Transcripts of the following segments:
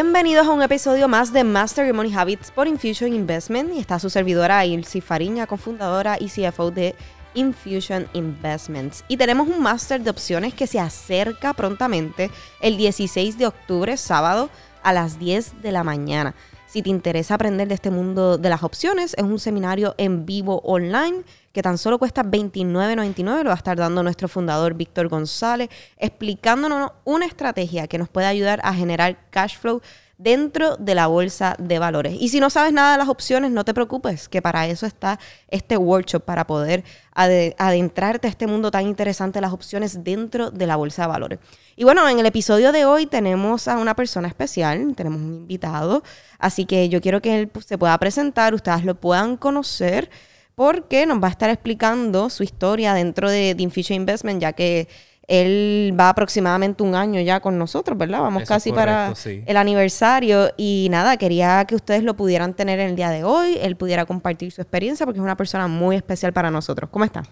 Bienvenidos a un episodio más de Master Money Habits por Infusion Investment y está su servidora Ilse Fariña, cofundadora y CFO de Infusion Investments. Y tenemos un máster de opciones que se acerca prontamente el 16 de octubre, sábado, a las 10 de la mañana. Si te interesa aprender de este mundo de las opciones, es un seminario en vivo online que tan solo cuesta $29.99. Lo va a estar dando nuestro fundador Víctor González, explicándonos una estrategia que nos puede ayudar a generar cash flow dentro de la bolsa de valores. Y si no sabes nada de las opciones, no te preocupes, que para eso está este workshop, para poder adentrarte a este mundo tan interesante las opciones dentro de la bolsa de valores. Y bueno, en el episodio de hoy tenemos a una persona especial, tenemos un invitado, así que yo quiero que él pues, se pueda presentar, ustedes lo puedan conocer porque nos va a estar explicando su historia dentro de, de Infusion Investment, ya que él va aproximadamente un año ya con nosotros, ¿verdad? Vamos casi para el aniversario. Y nada, quería que ustedes lo pudieran tener en el día de hoy, él pudiera compartir su experiencia, porque es una persona muy especial para nosotros. ¿Cómo está?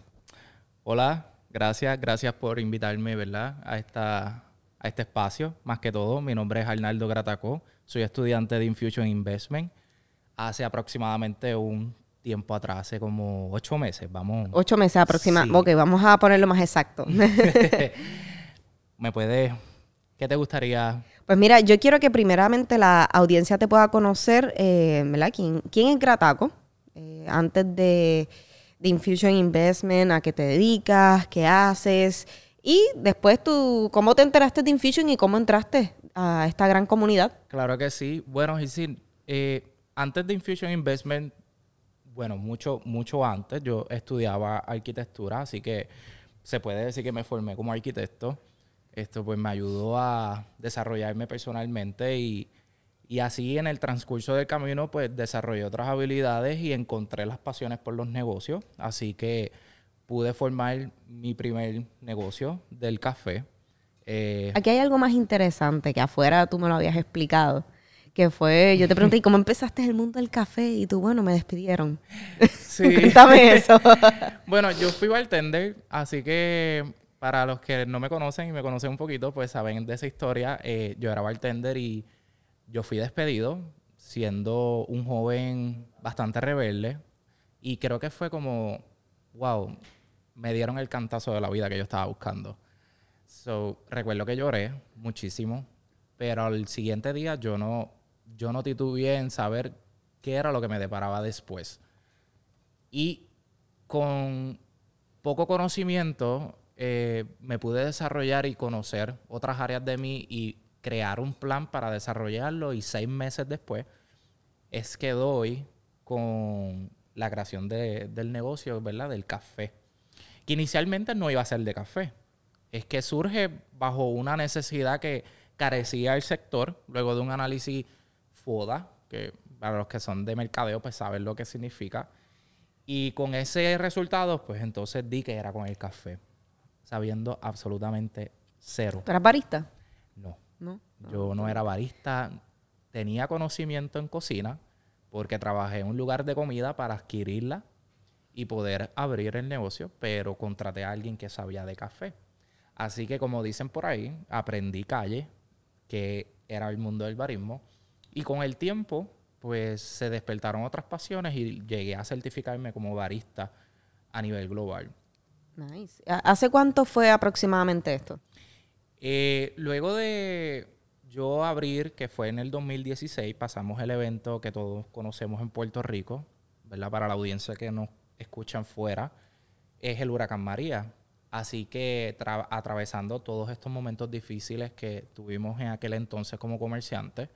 Hola, gracias, gracias por invitarme, ¿verdad? A, esta, a este espacio, más que todo. Mi nombre es Arnaldo Gratacó, soy estudiante de Infusion Investment. Hace aproximadamente un tiempo atrás, hace como ocho meses, vamos. Ocho meses aproximadamente. Ok, vamos a ponerlo más exacto. ¿Me puedes, qué te gustaría? Pues mira, yo quiero que primeramente la audiencia te pueda conocer, eh, ¿verdad? ¿Quién, quién es Grataco? Eh, antes de, de Infusion Investment, a qué te dedicas, qué haces. Y después tú, ¿cómo te enteraste de Infusion y cómo entraste a esta gran comunidad? Claro que sí. Bueno, y sí, eh, antes de Infusion Investment bueno, mucho, mucho antes yo estudiaba arquitectura, así que se puede decir que me formé como arquitecto. Esto pues me ayudó a desarrollarme personalmente y, y así en el transcurso del camino pues desarrollé otras habilidades y encontré las pasiones por los negocios. Así que pude formar mi primer negocio del café. Eh, Aquí hay algo más interesante que afuera tú me lo habías explicado que fue, yo te pregunté, ¿y cómo empezaste el mundo del café? Y tú, bueno, me despidieron. Sí. Cuéntame eso. bueno, yo fui bartender, así que para los que no me conocen y me conocen un poquito, pues saben de esa historia. Eh, yo era bartender y yo fui despedido siendo un joven bastante rebelde. Y creo que fue como, wow, me dieron el cantazo de la vida que yo estaba buscando. So, recuerdo que lloré muchísimo, pero al siguiente día yo no, yo no titubeé en saber qué era lo que me deparaba después. Y con poco conocimiento eh, me pude desarrollar y conocer otras áreas de mí y crear un plan para desarrollarlo y seis meses después es que doy con la creación del negocio, ¿verdad? Del café. Que inicialmente no iba a ser de café. Es que surge bajo una necesidad que carecía el sector, luego de un análisis FODA, que para los que son de mercadeo, pues saben lo que significa. Y con ese resultado, pues entonces di que era con el café, sabiendo absolutamente cero. ¿Tú eras barista? No. ¿No? Yo no era barista. Tenía conocimiento en cocina porque trabajé en un lugar de comida para adquirirla y poder abrir el negocio, pero contraté a alguien que sabía de café. Así que como dicen por ahí, aprendí calle, que era el mundo del barismo y con el tiempo, pues se despertaron otras pasiones y llegué a certificarme como barista a nivel global. Nice. ¿Hace cuánto fue aproximadamente esto? Eh, luego de yo abrir, que fue en el 2016, pasamos el evento que todos conocemos en Puerto Rico, ¿verdad? Para la audiencia que nos escuchan fuera, es el huracán María. Así que atravesando todos estos momentos difíciles que tuvimos en aquel entonces como comerciantes,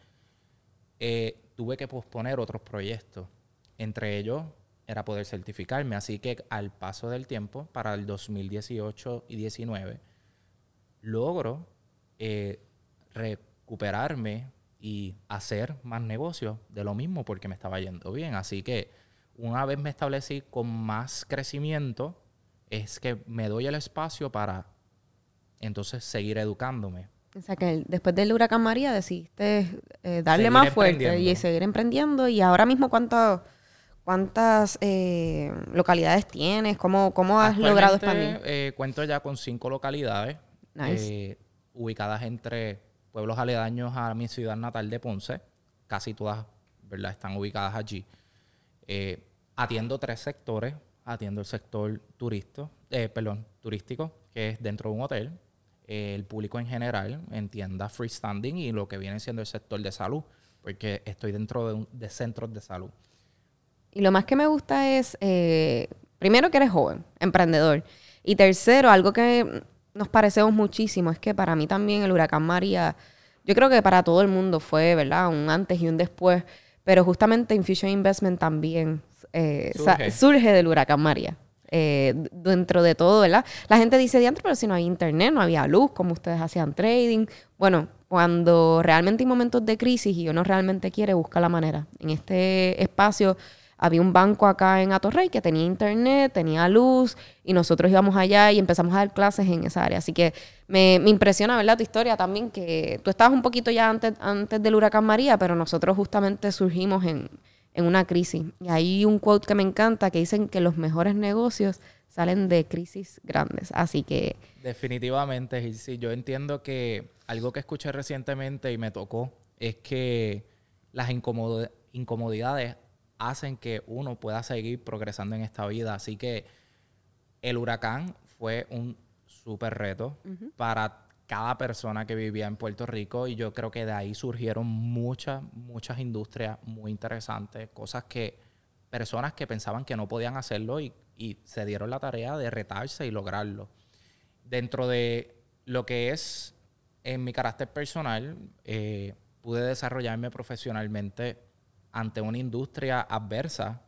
eh, tuve que posponer otros proyectos. Entre ellos era poder certificarme. Así que al paso del tiempo, para el 2018 y 2019, logro eh, recuperarme y hacer más negocios de lo mismo porque me estaba yendo bien. Así que una vez me establecí con más crecimiento, es que me doy el espacio para entonces seguir educándome, o sea que después del huracán María decidiste eh, darle más fuerte y seguir emprendiendo. Y ahora mismo, ¿cuántas cuántas eh, localidades tienes? ¿Cómo, cómo has logrado expandir? Eh, cuento ya con cinco localidades ubicadas entre pueblos aledaños a mi ciudad natal de Ponce, casi todas, ¿verdad? Están ubicadas allí. Atiendo tres sectores. Atiendo el sector perdón, turístico, que es dentro de un hotel, el público en general, en tiendas freestanding y lo que viene siendo el sector de salud, porque estoy dentro de, de centros de salud. Y lo más que me gusta es, eh, primero que eres joven, emprendedor. Y tercero, algo que nos parecemos muchísimo, es que para mí también el huracán María, yo creo que para todo el mundo fue, ¿verdad? Un antes y un después, pero justamente Infusion Investment también eh, surge. del huracán María. Eh, dentro de todo, ¿verdad? La gente dice, diantre, pero si no hay internet, no había luz, como ustedes hacían trading. Bueno, cuando realmente hay momentos de crisis y uno realmente quiere, busca la manera. En este espacio había un banco acá en Atorrey que tenía internet, tenía luz y nosotros íbamos allá y empezamos a dar clases en esa área. Así que me, impresiona, ¿verdad? Tu historia también, que tú estabas un poquito ya antes, antes del huracán María, pero nosotros justamente surgimos en, en una crisis. Y hay un quote que me encanta que dicen que los mejores negocios salen de crisis grandes. Así que... Definitivamente, sí, yo entiendo que algo que escuché recientemente y me tocó es que las incomodidades hacen que uno pueda seguir progresando en esta vida. Así que el huracán fue un súper reto para cada persona que vivía en Puerto Rico y yo creo que de ahí surgieron muchas, muchas industrias muy interesantes, cosas que personas que pensaban que no podían hacerlo y, se dieron la tarea de retarse y lograrlo. Dentro de lo que es en mi carácter personal, eh, pude desarrollarme profesionalmente ante una industria adversa,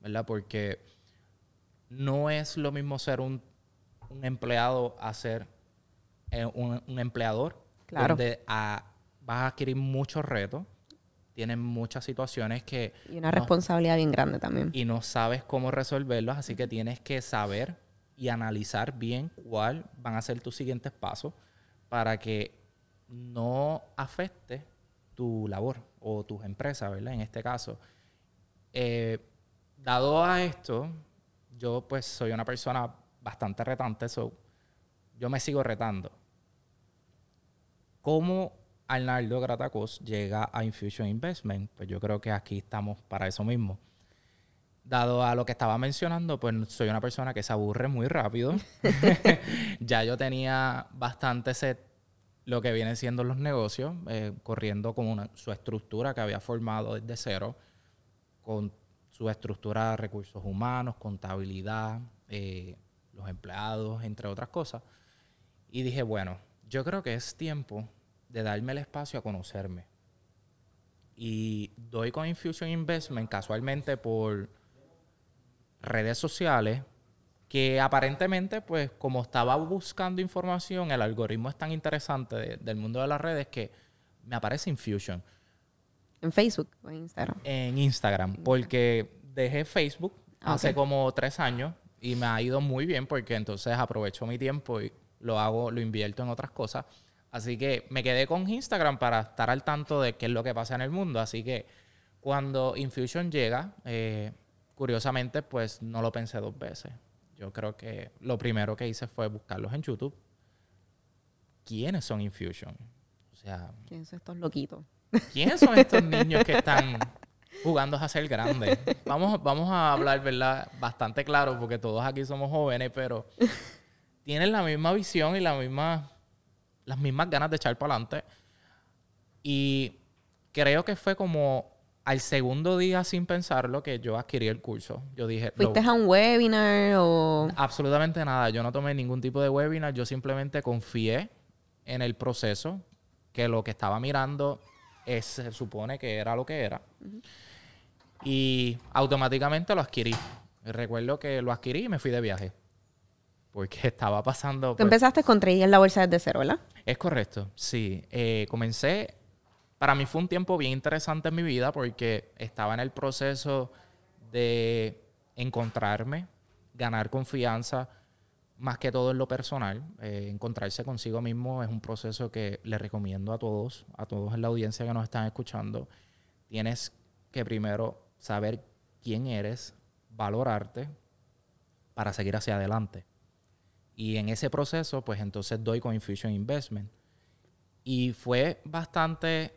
¿verdad? Porque no es lo mismo ser un, empleado a ser eh, un, empleador. Claro. Donde vas a adquirir muchos retos, tienes muchas situaciones que... Y una responsabilidad bien grande también. Y no sabes cómo resolverlos, así que tienes que saber y analizar bien cuál van a ser tus siguientes pasos para que no afecte tu labor o tus empresas, ¿verdad? En este caso. Eh, dado a esto, yo pues soy una persona bastante retante, so, yo me sigo retando. ¿Cómo Arnaldo Gratacos llega a Infusion Investment? Pues yo creo que aquí estamos para eso mismo. Dado a lo que estaba mencionando, pues soy una persona que se aburre muy rápido. ya yo tenía bastante set lo que vienen siendo los negocios, eh, corriendo con su estructura que había formado desde cero, con su estructura de recursos humanos, contabilidad, eh, los empleados, entre otras cosas. Y dije, bueno, yo creo que es tiempo de darme el espacio a conocerme. Y doy con Infusion Investment casualmente por redes sociales que aparentemente, pues como estaba buscando información, el algoritmo es tan interesante del mundo de las redes que me aparece Infusion. ¿En Facebook o en Instagram? En Instagram, porque dejé Facebook ah, hace como tres años y me ha ido muy bien porque entonces aprovecho mi tiempo y lo hago, lo invierto en otras cosas. Así que me quedé con Instagram para estar al tanto de qué es lo que pasa en el mundo. Así que cuando Infusion llega, eh, curiosamente, pues no lo pensé dos veces. Yo creo que lo primero que hice fue buscarlos en YouTube. ¿Quiénes son Infusion? O sea, ¿quiénes son estos loquitos? ¿Quiénes son estos niños que están jugando a ser grandes? Vamos, vamos a hablar, ¿verdad? Bastante claro, porque todos aquí somos jóvenes, pero tienen la misma visión y la misma, las mismas ganas de echar para adelante. Y creo que fue como al segundo día, sin pensarlo, que yo adquirí el curso, yo dije... ¿Fuiste a un webinar o...? Absolutamente nada. Yo no tomé ningún tipo de webinar. Yo simplemente confié en el proceso, que lo que estaba mirando es, se supone que era lo que era. Y automáticamente lo adquirí. Recuerdo que lo adquirí y me fui de viaje. Porque estaba pasando... Tú empezaste con trading en la bolsa desde cero, ¿verdad? Es correcto, sí. Eh, comencé para mí fue un tiempo bien interesante en mi vida porque estaba en el proceso de encontrarme, ganar confianza, más que todo en lo personal. Eh, encontrarse consigo mismo es un proceso que le recomiendo a todos, a todos en la audiencia que nos están escuchando. Tienes que primero saber quién eres, valorarte para seguir hacia adelante. Y en ese proceso, pues entonces doy con Infusion Investment Y fue bastante,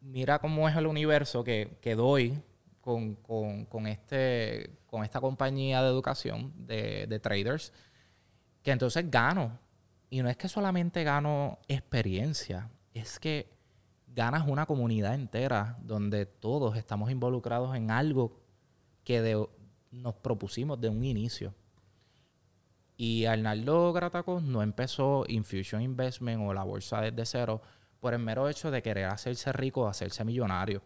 mira cómo es el universo que, que doy con, con, con, este, con esta compañía de educación de, de traders, que entonces gano. Y no es que solamente gano experiencia, es que ganas una comunidad entera donde todos estamos involucrados en algo que nos propusimos de un inicio. Y Arnaldo Gratacos no empezó Infusion Investment o la bolsa desde cero por el mero hecho de querer hacerse rico hacerse millonario.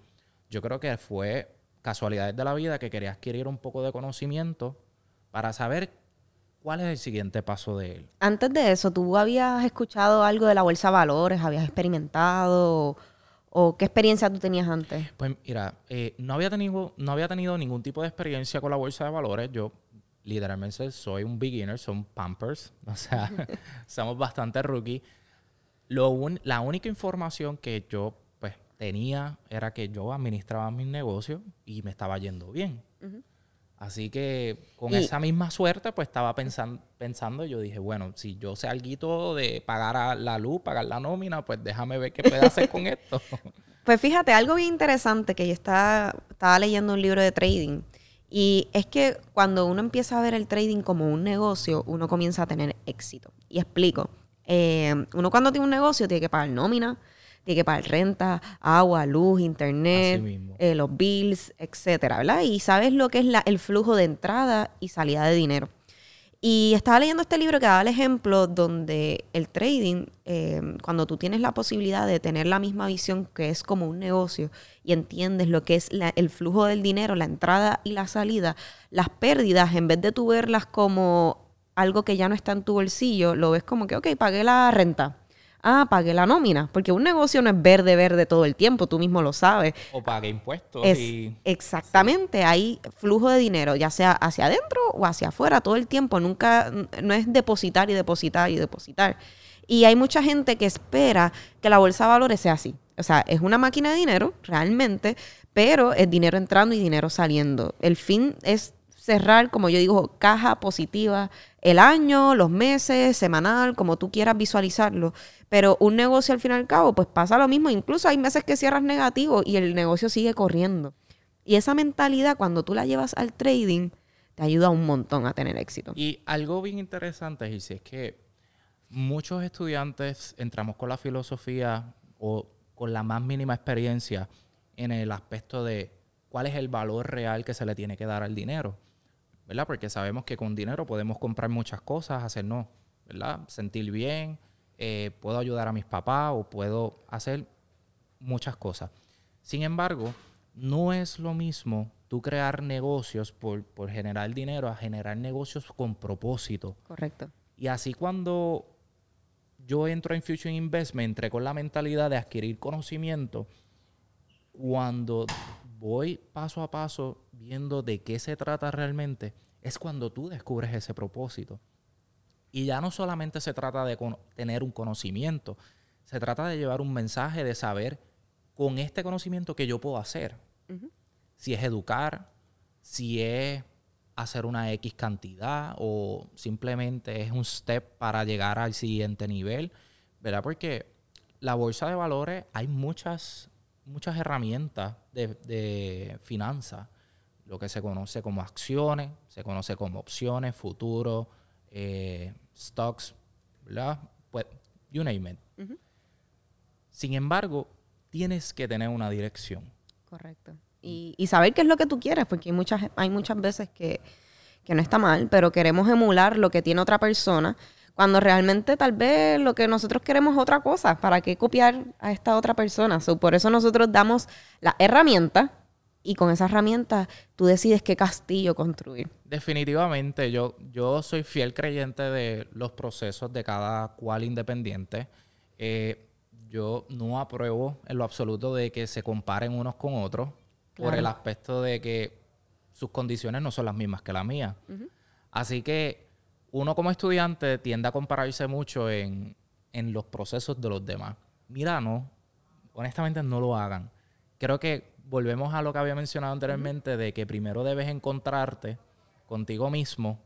Yo creo que fue casualidades de la vida que quería adquirir un poco de conocimiento para saber cuál es el siguiente paso de él. Antes de eso, ¿tú habías escuchado algo de la bolsa de valores? ¿Habías experimentado? ¿O qué experiencia tú tenías antes? Pues mira, eh, no, había tenido, no había tenido ningún tipo de experiencia con la bolsa de valores. Yo literalmente soy un beginner, son pampers, o sea, somos bastante rookie. Lo la única información que yo pues tenía era que yo administraba mis negocios y me estaba yendo bien. Así que con esa misma suerte, pues estaba pensando, pensando, yo dije, bueno, si yo sé algo de pagar la luz, pagar la nómina, pues déjame ver qué puedo hacer con esto. Pues fíjate, algo bien interesante que yo estaba, estaba leyendo un libro de trading y es que cuando uno empieza a ver el trading como un negocio, uno comienza a tener éxito. Y explico. Eh, uno cuando tiene un negocio tiene que pagar nómina, tiene que pagar renta, agua, luz, internet, eh, los bills, etcétera, ¿verdad? Y sabes lo que es el flujo de entrada y salida de dinero. Y estaba leyendo este libro que daba el ejemplo donde el trading, em, cuando tú tienes la posibilidad de tener la misma visión que es como un negocio y entiendes lo que es el flujo del dinero, la entrada y la salida, las pérdidas, en vez de tú verlas como algo que ya no está en tu bolsillo, lo ves como que, ok, pagué la renta ah, pagué la nómina, porque un negocio no es verde, verde todo el tiempo, tú mismo lo sabes. O pague impuestos. Exactamente, hay flujo de dinero, ya sea hacia adentro o hacia afuera todo el tiempo, nunca, no es depositar y depositar y depositar. Y hay mucha gente que espera que la bolsa de valores sea así. O sea, es una máquina de dinero, realmente, pero es dinero entrando y dinero saliendo. El fin es cerrar, como yo digo, caja positiva el año, los meses, semanal, como tú quieras visualizarlo. Pero un negocio al fin y al cabo, pues pasa lo mismo. Incluso hay meses que cierras negativo y el negocio sigue corriendo. Y esa mentalidad, cuando tú la llevas al trading, te ayuda un montón a tener éxito. Y algo bien interesante, Gilsi, es que muchos estudiantes entramos con la filosofía o con la más mínima experiencia en el aspecto de cuál es el valor real que se le tiene que dar al dinero. ¿Verdad? Porque sabemos que con dinero podemos comprar muchas cosas, hacernos, ¿verdad? Sentir bien, eh, puedo ayudar a mis papás o puedo hacer muchas cosas. Sin embargo, no es lo mismo tú crear negocios por, por generar dinero a generar negocios con propósito. Correcto. Y así cuando yo entro en Future Investment, entré con la mentalidad de adquirir conocimiento, cuando voy paso a paso viendo de qué se trata realmente, es cuando tú descubres ese propósito. Y ya no solamente se trata de tener un conocimiento, se trata de llevar un mensaje de saber con este conocimiento que yo puedo hacer. Si es educar, si es hacer una X cantidad o simplemente es un step para llegar al siguiente nivel, ¿verdad? Porque la bolsa de valores hay muchas muchas herramientas de, de finanzas, lo que se conoce como acciones, se conoce como opciones, futuros, eh, stocks, ¿verdad? Pues, you name it. Sin embargo, tienes que tener una dirección. Correcto. Y, y, saber qué es lo que tú quieres, porque hay muchas, hay muchas veces que, que no está mal, pero queremos emular lo que tiene otra persona cuando realmente tal vez lo que nosotros queremos es otra cosa. ¿Para qué copiar a esta otra persona? por eso nosotros damos la herramienta y con esa herramienta tú decides qué castillo construir. Definitivamente, yo, yo soy fiel creyente de los procesos de cada cual independiente. Eh, yo no apruebo en lo absoluto de que se comparen unos con otros por el aspecto de que sus condiciones no son las mismas que la mía. Así que uno como estudiante tiende a compararse mucho en, los procesos de los demás. Mira, no, honestamente no lo hagan. Creo que volvemos a lo que había mencionado anteriormente de que primero debes encontrarte contigo mismo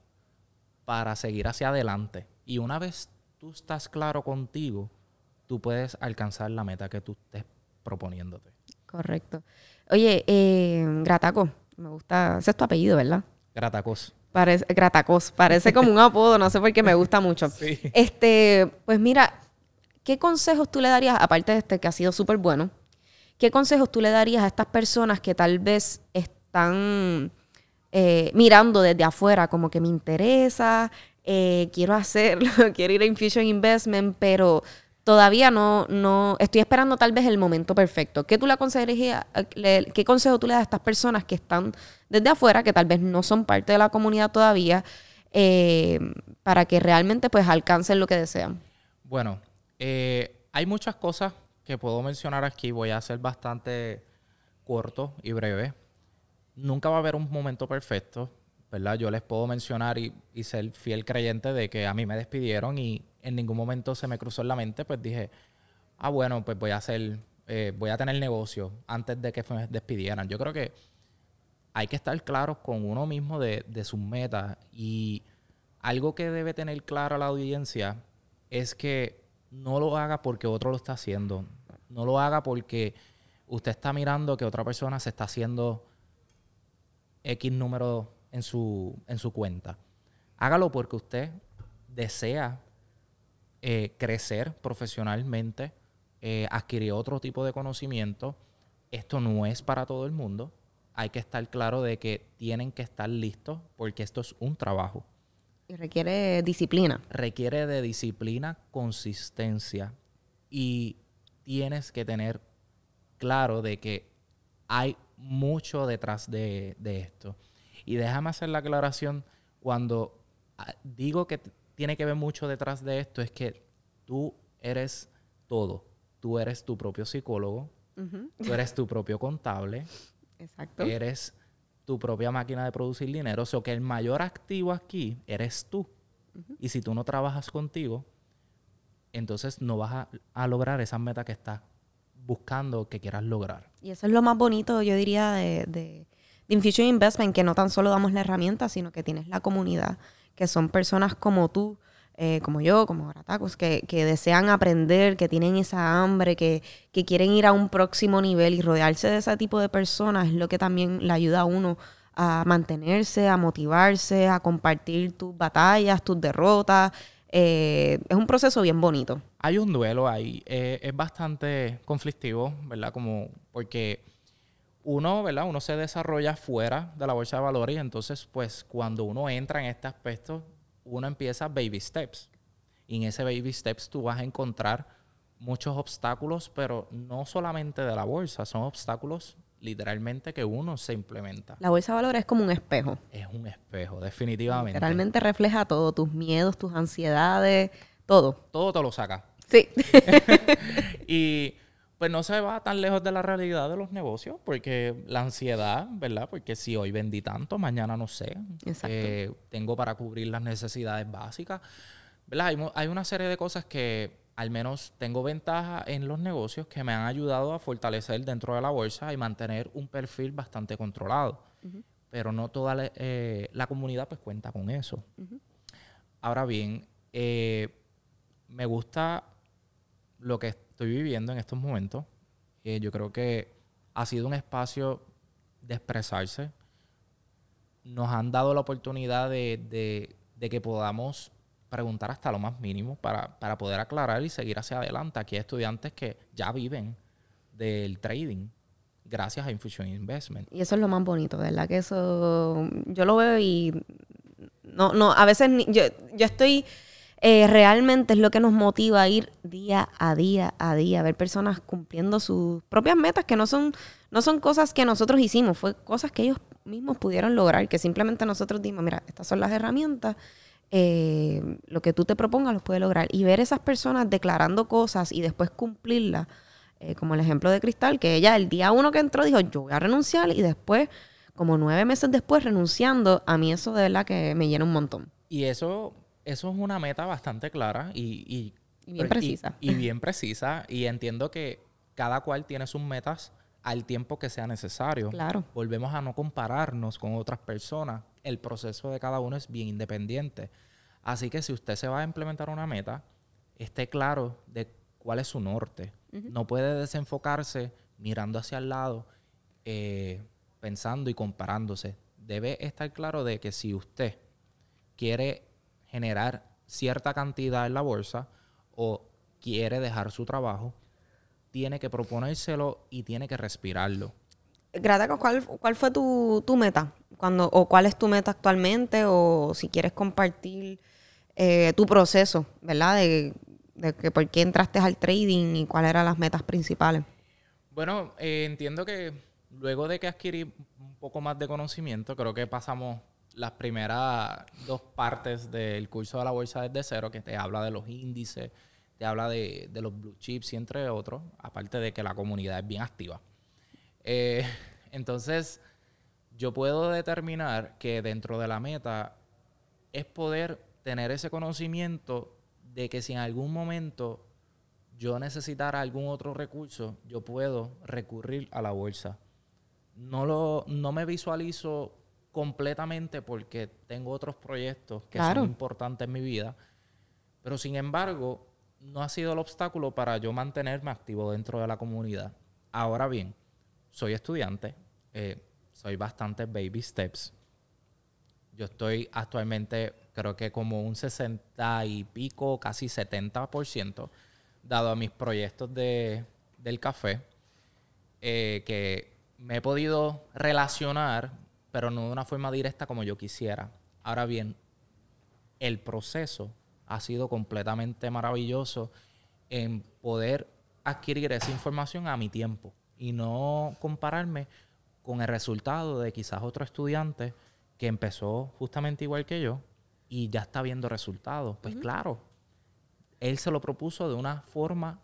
para seguir hacia adelante. Y una vez tú estás claro contigo, tú puedes alcanzar la meta que tú estés proponiéndote. Correcto. Oye, eh, Grataco, me gusta, ese es tu apellido, ¿verdad? Gratacos. Parece, Gratacos, parece como un apodo, no sé por qué me gusta mucho. Sí. Este, pues mira, ¿qué consejos tú le darías, aparte de este que ha sido súper bueno, qué consejos tú le darías a estas personas que tal vez están eh, mirando desde afuera, como que me interesa, eh, quiero hacerlo, quiero ir a Infusion Investment, pero todavía no, no, estoy esperando tal vez el momento perfecto. ¿Qué tú le aconsejarías, le- qué consejo tú le das a estas personas que están desde afuera, que tal vez no son parte de la comunidad todavía, eh, para que realmente pues alcancen lo que desean? Bueno, eh, hay muchas cosas que puedo mencionar aquí. Voy a ser bastante corto y breve. Nunca va a haber un momento perfecto, ¿verdad? Yo les puedo mencionar y, y ser fiel creyente de que a mí me despidieron y en ningún momento se me cruzó en la mente, pues dije, ah, bueno, pues voy a hacer, eh, voy a tener negocio antes de que me despidieran. Yo creo que hay que estar claros con uno mismo de, de sus metas y algo que debe tener clara la audiencia es que no lo haga porque otro lo está haciendo. No lo haga porque usted está mirando que otra persona se está haciendo X número en su, en su cuenta. Hágalo porque usted desea eh, crecer profesionalmente, eh, adquirir otro tipo de conocimiento. Esto no es para todo el mundo. Hay que estar claro de que tienen que estar listos porque esto es un trabajo Y requiere disciplina. requiere de disciplina, consistencia y tienes que tener claro de que hay mucho detrás de, de esto. Y déjame hacer la aclaración, cuando ah, digo que tiene que ver mucho detrás de esto, es que tú eres todo. Tú eres tu propio psicólogo, tú eres tu propio contable, Exacto. eres tu propia máquina de producir dinero. O sea, que el mayor activo aquí eres tú. Y si tú no trabajas contigo, entonces no vas a, a lograr esas metas que estás buscando que quieras lograr. Y eso es lo más bonito, yo diría, de, de, de Infusion Investment, que no tan solo damos la herramienta, sino que tienes la comunidad, que son personas como tú, eh, como yo, como Gratacos, que, que desean aprender, que tienen esa hambre, que, que quieren ir a un próximo nivel y rodearse de ese tipo de personas es lo que también le ayuda a uno a mantenerse, a motivarse, a compartir tus batallas, tus derrotas. Eh, es un proceso bien bonito. Hay un duelo ahí, eh, es bastante conflictivo, ¿verdad? Como porque uno, ¿verdad? Uno se desarrolla fuera de la bolsa de valores y entonces, pues, cuando uno entra en este aspecto, uno empieza baby steps. Y en ese baby steps tú vas a encontrar muchos obstáculos, pero no solamente de la bolsa, son obstáculos literalmente que uno se implementa. La bolsa de valores es como un espejo. Es un espejo, definitivamente. Realmente refleja todo, tus miedos, tus ansiedades, todo. Todo te lo saca. Sí. Y pues no se va tan lejos de la realidad de los negocios, porque la ansiedad, ¿verdad? Porque si hoy vendí tanto, mañana no sé. Exacto. Eh, tengo para cubrir las necesidades básicas. ¿Verdad? Hay, una serie de cosas que al menos tengo ventaja en los negocios que me han ayudado a fortalecer dentro de la bolsa y mantener un perfil bastante controlado. Pero no toda la, eh, la comunidad pues cuenta con eso. Ahora bien, eh, me gusta lo que estoy viviendo en estos momentos. Eh, yo creo que ha sido un espacio de expresarse. Nos han dado la oportunidad de, de- de que podamos preguntar hasta lo más mínimo para, para poder aclarar y seguir hacia adelante. Aquí hay estudiantes que ya viven del trading gracias a Infusion Investment. Y eso es lo más bonito, ¿verdad? Que eso yo lo veo y no, no, a veces ni- yo, yo estoy eh, realmente es lo que nos motiva a ir día a día a día, a ver personas cumpliendo sus propias metas que no son, no son cosas que nosotros hicimos, fue cosas que ellos mismos pudieron lograr, que simplemente nosotros dimos, mira, estas son las herramientas, eh, lo que tú te propongas los puedes lograr. Y ver esas personas declarando cosas y después cumplirlas, eh, como el ejemplo de Cristal, que ella el día uno que entró dijo, yo voy a renunciar y después, como nueve meses después, renunciando, a mí eso de verdad que me llena un montón. Y eso, eso es una meta bastante clara y, y, Y bien precisa. Y, bien precisa. Y entiendo que cada cual tiene sus metas al tiempo que sea necesario. Claro. Volvemos a no compararnos con otras personas. El proceso de cada uno es bien independiente. Así que si usted se va a implementar una meta, esté claro de cuál es su norte. No puede desenfocarse mirando hacia el lado, eh, pensando y comparándose. Debe estar claro de que si usted quiere generar cierta cantidad en la bolsa o quiere dejar su trabajo, tiene que proponérselo y tiene que respirarlo. Grata, ¿cuál, cuál fue tu, meta? Cuando, ¿O cuál es tu meta actualmente? O si quieres compartir eh, tu proceso, ¿verdad? De, que por qué entraste al trading y cuáles eran las metas principales. Bueno, eh, entiendo que luego de que adquirí un poco más de conocimiento, creo que pasamos las primeras dos partes del curso de la bolsa desde cero, que te habla de los índices, te habla de, los blue chips y entre otros, aparte de que la comunidad es bien activa. Eh, entonces, yo puedo determinar que dentro de la meta es poder tener ese conocimiento de que si en algún momento yo necesitara algún otro recurso, yo puedo recurrir a la bolsa. No, lo, no me visualizo completamente porque tengo otros proyectos que son importantes en mi vida, pero sin embargo, no ha sido el obstáculo para yo mantenerme activo dentro de la comunidad. Ahora bien, soy estudiante, eh, soy bastante baby steps. Yo estoy actualmente, creo que como un 60 y pico, casi 70%, dado a mis proyectos de, del café, eh, que me he podido relacionar, pero no de una forma directa como yo quisiera. Ahora bien, el proceso ha sido completamente maravilloso en poder adquirir esa información a mi tiempo y no compararme con el resultado de quizás otro estudiante que empezó justamente igual que yo y ya está viendo resultados. Pues claro, él se lo propuso de una forma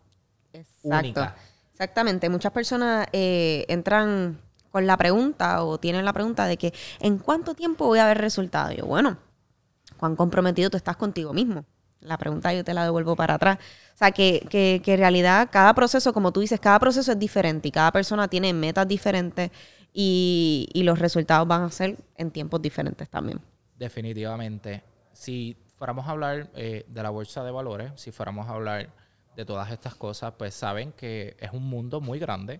única. Exactamente. Muchas personas eh, entran con la pregunta o tienen la pregunta de que ¿en cuánto tiempo voy a ver resultados? Yo, bueno, ¿cuán comprometido tú estás contigo mismo? la pregunta yo te la devuelvo para atrás. O sea, que, que, que, en realidad cada proceso, como tú dices, cada proceso es diferente y cada persona tiene metas diferentes y, los resultados van a ser en tiempos diferentes también. Definitivamente. Si fuéramos a hablar eh, de la bolsa de valores, si fuéramos a hablar de todas estas cosas, pues saben que es un mundo muy grande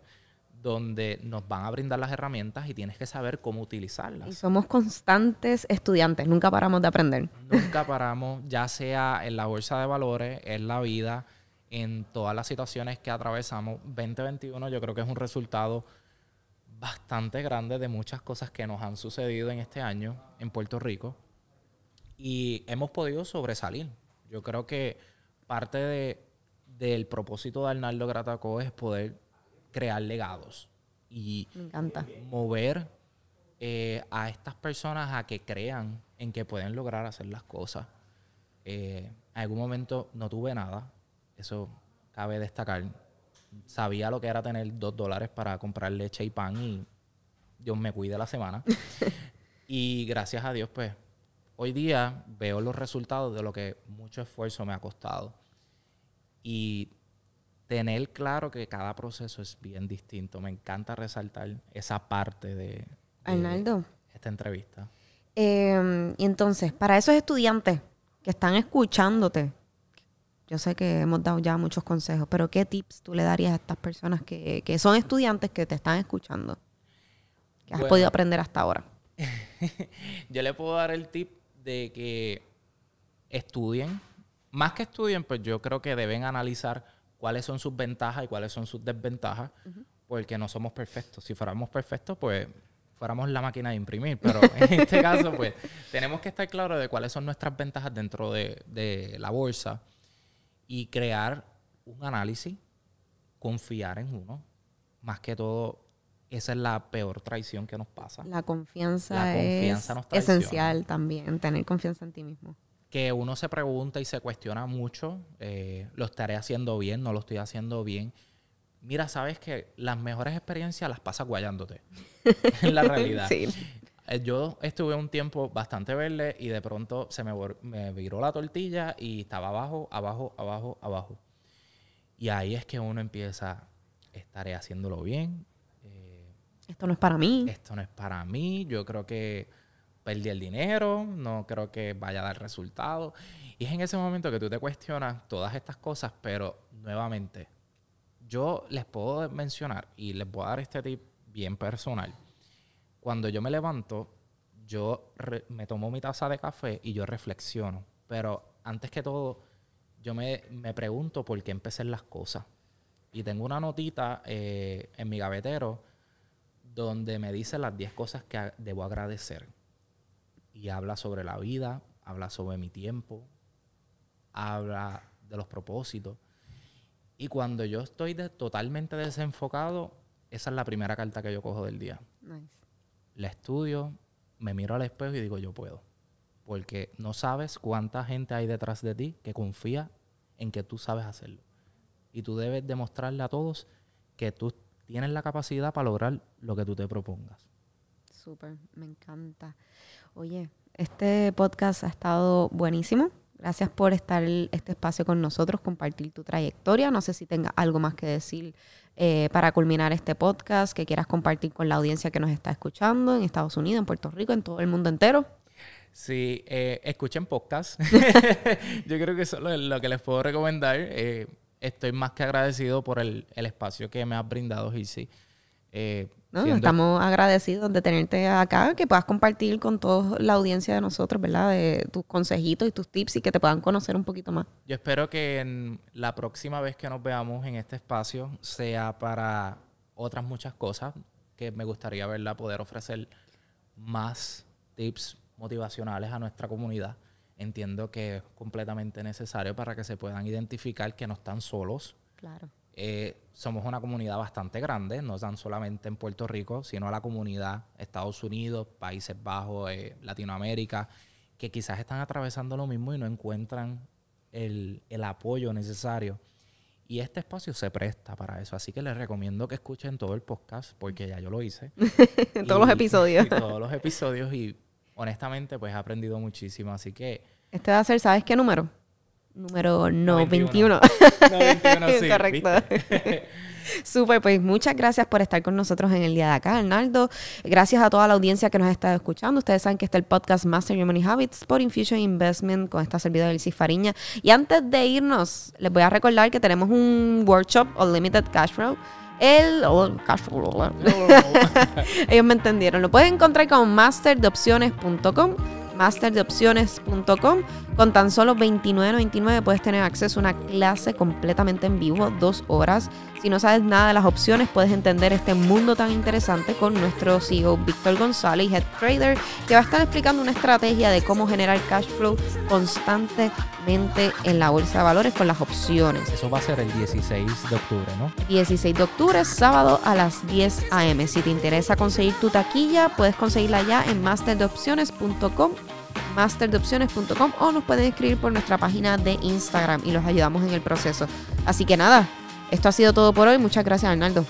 donde nos van a brindar las herramientas y tienes que saber cómo utilizarlas. Y somos constantes estudiantes, nunca paramos de aprender. Nunca paramos, ya sea en la bolsa de valores, en la vida, en todas las situaciones que atravesamos. 2021 yo creo que es un resultado bastante grande de muchas cosas que nos han sucedido en este año en Puerto Rico y hemos podido sobresalir. Yo creo que parte de, del propósito de Arnaldo Grataco es poder crear legados y mover eh, a estas personas a que crean en que pueden lograr hacer las cosas. Eh, en algún momento no tuve nada, eso cabe destacar. Sabía lo que era tener dos dólares para comprar leche y pan y Dios me cuide la semana. y gracias a Dios, pues, hoy día veo los resultados de lo que mucho esfuerzo me ha costado. Y tener claro que cada proceso es bien distinto. Me encanta resaltar esa parte de, esta entrevista. Em, y entonces, para esos estudiantes que están escuchándote, yo sé que hemos dado ya muchos consejos, pero ¿qué tips tú le darías a estas personas que, son estudiantes que te están escuchando? Que has podido aprender hasta ahora. yo le puedo dar el tip de que estudien. Más que estudien, pues yo creo que deben analizar cuáles son sus ventajas y cuáles son sus desventajas, porque no somos perfectos. Si fuéramos perfectos, pues fuéramos la máquina de imprimir, pero en este caso, pues tenemos que estar claros de cuáles son nuestras ventajas dentro de, la bolsa y crear un análisis, confiar en uno. Más que todo, esa es la peor traición que nos pasa. La confianza, es esencial también, tener confianza en ti mismo que uno se pregunta y se cuestiona mucho, eh, lo estaré haciendo bien, no lo estoy haciendo bien. Mira, sabes que las mejores experiencias las pasas guayándote, en la realidad. Sí. Eh, yo estuve un tiempo bastante verde y de pronto se me, me viró la tortilla y estaba abajo, abajo, abajo, abajo. Y ahí es que uno empieza, estaré haciéndolo bien. Eh, esto no es para mí. Esto no es para mí. Yo creo que perdí el dinero, no creo que vaya a dar resultado. Y es en ese momento que tú te cuestionas todas estas cosas, pero nuevamente, yo les puedo mencionar y les voy a dar este tip bien personal. Cuando yo me levanto, yo me tomo mi taza de café y yo reflexiono. Pero antes que todo, yo me, me pregunto por qué empecé las cosas. Y tengo una notita eh, en mi gavetero donde me dice las 10 cosas que debo agradecer. Y habla sobre la vida, habla sobre mi tiempo, habla de los propósitos. Y cuando yo estoy totalmente desenfocado, esa es la primera carta que yo cojo del día. La estudio, me miro al espejo y digo, yo puedo. Porque no sabes cuánta gente hay detrás de ti que confía en que tú sabes hacerlo. Y tú debes demostrarle a todos que tú tienes la capacidad para lograr lo que tú te propongas. Súper, me encanta. Oye, este podcast ha estado buenísimo. Gracias por estar en este espacio con nosotros, compartir tu trayectoria. No sé si tenga algo más que decir eh, para culminar este podcast que quieras compartir con la audiencia que nos está escuchando en Estados Unidos, en Puerto Rico, en todo el mundo entero. Sí, eh, escuchen podcast. Yo creo que eso es lo, que les puedo recomendar. Eh, estoy más que agradecido por el, espacio que me has brindado, Gilsi. Eh, estamos agradecidos de tenerte acá, que puedas compartir con toda la audiencia de nosotros, ¿verdad? De tus consejitos y tus tips y que te puedan conocer un poquito más. Yo espero que en la próxima vez que nos veamos en este espacio sea para otras muchas cosas que me gustaría verla poder ofrecer más tips motivacionales a nuestra comunidad. Entiendo que es completamente necesario para que se puedan identificar que no están solos. Claro eh, somos una comunidad bastante grande, no tan solamente en Puerto Rico, sino la comunidad Estados Unidos, Países Bajos, eh, Latinoamérica, que quizás están atravesando lo mismo y no encuentran el, apoyo necesario. Y este espacio se presta para eso. Así que les recomiendo que escuchen todo el podcast, porque ya yo lo hice. todos los episodios. todos los episodios. Y honestamente, pues he aprendido muchísimo. Así que. Este va a ser, ¿sabes qué número? Número no, 21. sí, Correcto. Súper, pues muchas gracias por estar con nosotros en el día de acá, Arnaldo. Gracias a toda la audiencia que nos ha estado escuchando. Ustedes saben que está el podcast Master Your Money Habits por Infusion Investment con esta servidora Elsie Fariña. Y antes de irnos, les voy a recordar que tenemos un workshop Unlimited Cash Flow. El cash flow. Ellos me entendieron. Lo pueden encontrar con masterdeopciones.com masterdeopciones.com. Con tan solo $29.99 puedes tener acceso a una clase completamente en vivo, dos horas. Si no sabes nada de las opciones, puedes entender este mundo tan interesante con nuestro CEO Víctor González, Head Trader, que va a estar explicando una estrategia de cómo generar cash flow constantemente en la bolsa de valores con las opciones. Eso va a ser el 16 de octubre, ¿no? 16 de octubre, sábado a las 10 a.m. Si te interesa conseguir tu taquilla, puedes conseguirla ya en masterdeopciones.com masterdeopciones.com o nos pueden escribir por nuestra página de Instagram y los ayudamos en el proceso. Así que nada, esto ha sido todo por hoy. Muchas gracias, Arnaldo.